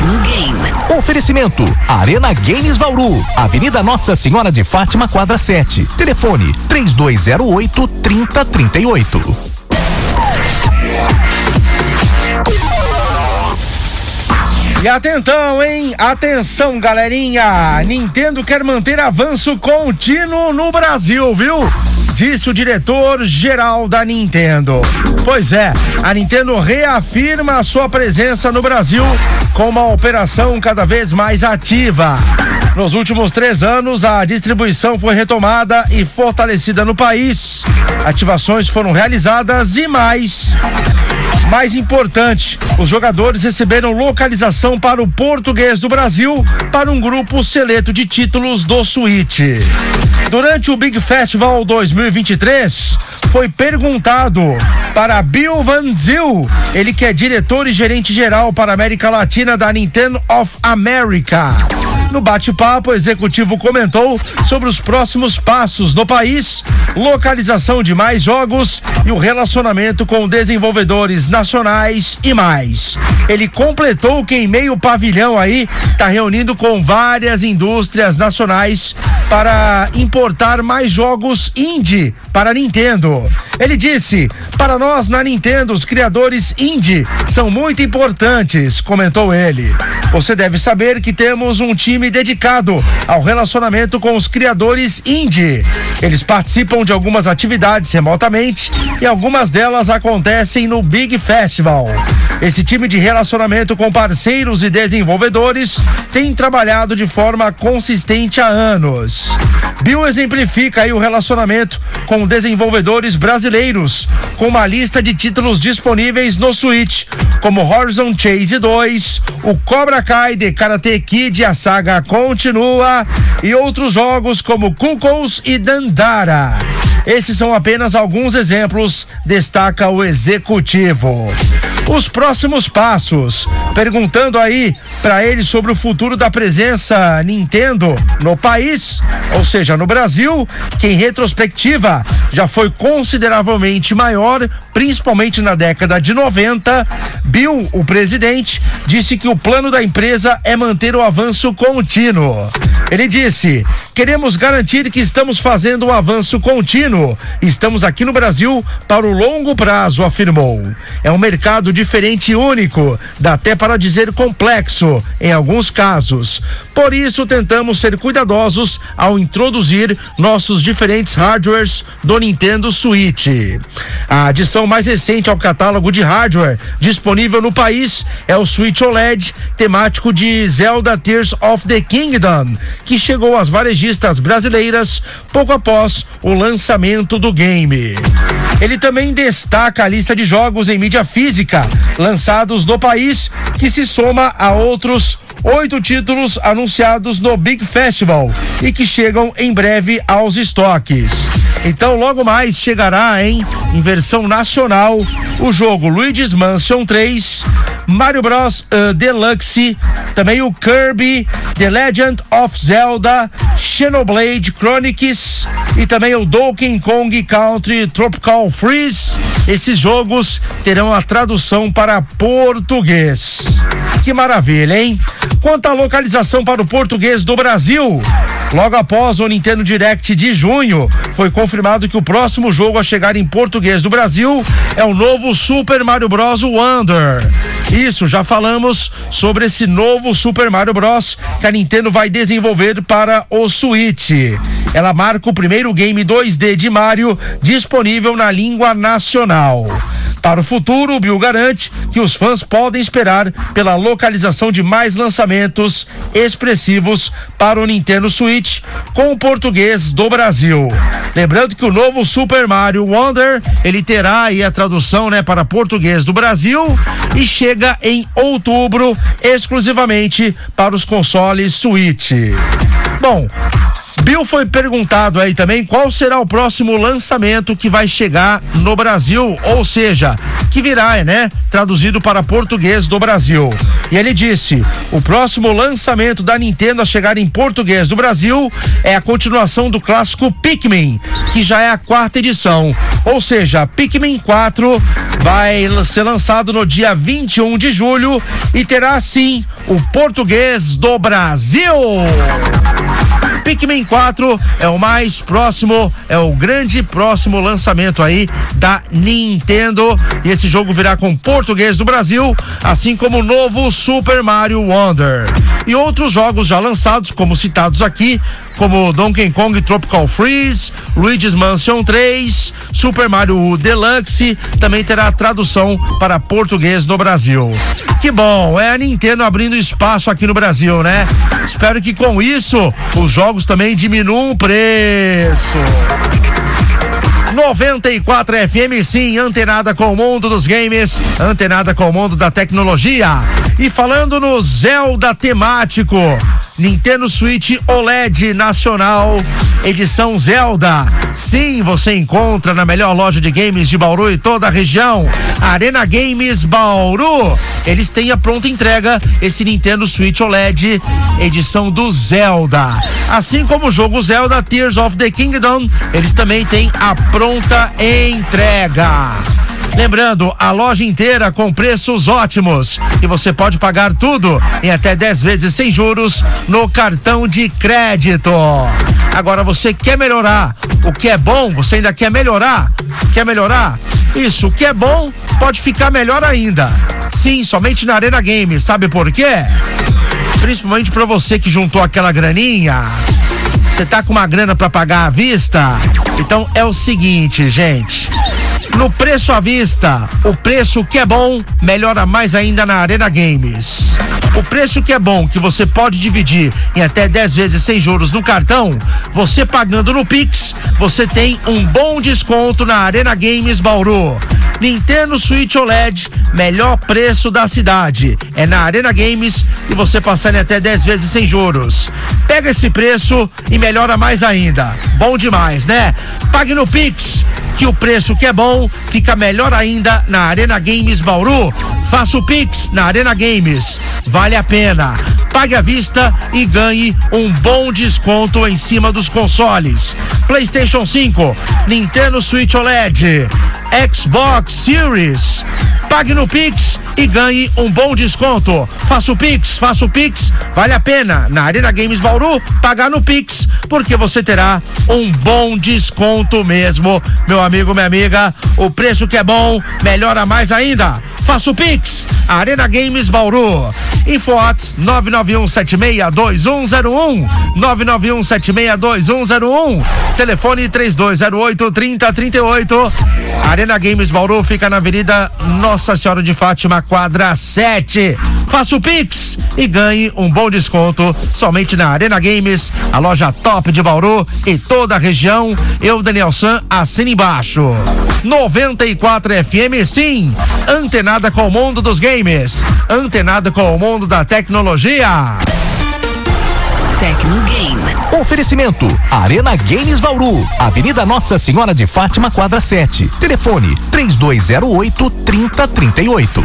Tecnogame. Oferecimento: Arena Games Bauru, Avenida Nossa Senhora de Fátima, quadra 7. Telefone: 3208 3038. E atentão, hein? Atenção, galerinha! Nintendo quer manter avanço contínuo no Brasil, viu? Disse o diretor-geral da Nintendo. Pois é, a Nintendo reafirma a sua presença no Brasil com uma operação cada vez mais ativa. Nos últimos três anos, a distribuição foi retomada e fortalecida no país. Ativações foram realizadas e mais. Mais importante, os jogadores receberam localização para o português do Brasil para um grupo seleto de títulos do Switch. Durante o Big Festival 2023, foi perguntado para Bill Van Zyl, ele que é diretor e gerente geral para a América Latina da Nintendo of America. No bate-papo, o executivo comentou sobre os próximos passos no país, localização de mais jogos e o relacionamento com desenvolvedores nacionais e mais. Ele completou que em meio pavilhão aí está reunindo com várias indústrias nacionais para importar mais jogos indie para Nintendo. Ele disse: "Para nós na Nintendo, os criadores indie são muito importantes", comentou ele. Você deve saber que temos um time dedicado ao relacionamento com os criadores indie. Eles participam de algumas atividades remotamente e algumas delas acontecem no Big Festival. Esse time de relacionamento com parceiros e desenvolvedores tem trabalhado de forma consistente há anos. Bill exemplifica aí o relacionamento com desenvolvedores brasileiros, com uma lista de títulos disponíveis no Switch, como Horizon Chase 2, o Cobra Kai de Karate Kid, a saga continua, e outros jogos como Kukos e Dandara. Esses são apenas alguns exemplos, destaca o executivo. Os próximos passos, perguntando aí para ele sobre o futuro da presença Nintendo no país, ou seja, no Brasil, que em retrospectiva já foi consideravelmente maior, principalmente na década de 90. Bill, o presidente, disse que o plano da empresa é manter o avanço contínuo. Ele disse: queremos garantir que estamos fazendo um avanço contínuo. Estamos aqui no Brasil para o longo prazo, afirmou. É um mercado diferente e único, dá até para dizer complexo em alguns casos. Por isso, tentamos ser cuidadosos ao introduzir nossos diferentes hardwares do Nintendo Switch. A adição mais recente ao catálogo de hardware disponível no país é o Switch OLED temático de Zelda Tears of the Kingdom, que chegou às varejistas brasileiras pouco após o lançamento do game. Ele também destaca a lista de jogos em mídia física lançados no país, que se soma a outros oito títulos anunciados no Big Festival e que chegam em breve aos estoques. Então, logo mais chegará, hein, em versão nacional, o jogo Luigi's Mansion 3, Mario Bros uh, Deluxe, também o Kirby, The Legend of Zelda, Xenoblade Chronicles e também o Donkey Kong Country Tropical Freeze. Esses jogos terão a tradução para português. Que maravilha, hein? Quanto à localização para o português do Brasil, Logo após o Nintendo Direct de junho, foi confirmado que o próximo jogo a chegar em português do Brasil é o novo Super Mario Bros. Wonder. Isso, já falamos sobre esse novo Super Mario Bros. que a Nintendo vai desenvolver para o Switch. Ela marca o primeiro game 2D de Mario disponível na língua nacional. Para o futuro, o Bill garante que os fãs podem esperar pela localização de mais lançamentos expressivos para o Nintendo Switch com o português do Brasil. Lembrando que o novo Super Mario Wonder, ele terá aí a tradução, né, para português do Brasil e chega em outubro exclusivamente para os consoles Switch. Bom, Bill foi perguntado aí também qual será o próximo lançamento que vai chegar no Brasil, ou seja, que virá, né? Traduzido para português do Brasil. E ele disse: o próximo lançamento da Nintendo a chegar em português do Brasil é a continuação do clássico Pikmin, que já é a quarta edição. Ou seja, Pikmin 4 vai ser lançado no dia 21 de julho e terá sim o português do Brasil. Pikmin 4 é o mais próximo, é o grande próximo lançamento aí da Nintendo. E esse jogo virá com português do Brasil, assim como o novo Super Mario Wonder. E outros jogos já lançados, como citados aqui, como Donkey Kong Tropical Freeze, Luigi's Mansion 3, Super Mario Deluxe, também terá tradução para português no Brasil. Que bom, é a Nintendo abrindo espaço aqui no Brasil, né? Espero que com isso os jogos também diminuam o preço. 94 FM, sim, antenada com o mundo dos games, antenada com o mundo da tecnologia. E falando no Zelda temático, Nintendo Switch OLED Nacional, edição Zelda. Sim, você encontra na melhor loja de games de Bauru e toda a região, Arena Games Bauru. Eles têm a pronta entrega esse Nintendo Switch OLED, edição do Zelda. Assim como o jogo Zelda Tears of the Kingdom, eles também têm a pronta entrega. Lembrando, a loja inteira com preços ótimos e você pode pagar tudo em até 10 vezes sem juros no cartão de crédito. Agora você quer melhorar o que é bom, você ainda quer melhorar? Quer melhorar? Isso, o que é bom pode ficar melhor ainda. Sim, somente na Arena Games. Sabe por quê? Principalmente para você que juntou aquela graninha. Você tá com uma grana para pagar à vista? Então é o seguinte, gente. No preço à vista, o preço que é bom melhora mais ainda na Arena Games. O preço que é bom, que você pode dividir em até 10 vezes sem juros no cartão, você pagando no Pix, você tem um bom desconto na Arena Games Bauru. Nintendo Switch OLED, melhor preço da cidade. É na Arena Games e você passar em até 10 vezes sem juros. Pega esse preço e melhora mais ainda. Bom demais, né? Pague no Pix que o preço que é bom fica melhor ainda na Arena Games Bauru. Faça o Pix na Arena Games. Vale a pena. Pague à vista e ganhe um bom desconto em cima dos consoles. PlayStation 5, Nintendo Switch OLED, Xbox Series. Pague no Pix e ganhe um bom desconto. Faça o Pix, faça o Pix, vale a pena. Na Arena Games Bauru, pagar no Pix, porque você terá um bom desconto mesmo, meu amigo, minha amiga. O preço que é bom, melhora mais ainda. Faça o Pix, Arena Games Bauru. Infoates 991762101 991762101 Telefone 3208 3038 Arena Games Bauru fica na Avenida Nossa Senhora de Fátima, quadra 7. Faça o Pix e ganhe um bom desconto somente na Arena Games, a loja top de Bauru e toda a região. Eu, Daniel San, assina embaixo. 94 FM, sim. Antenada com o mundo dos games. Antenada com o mundo da tecnologia. Tecnogame. Oferecimento: Arena Games Bauru, Avenida Nossa Senhora de Fátima, quadra 7. Telefone: 3208 3038.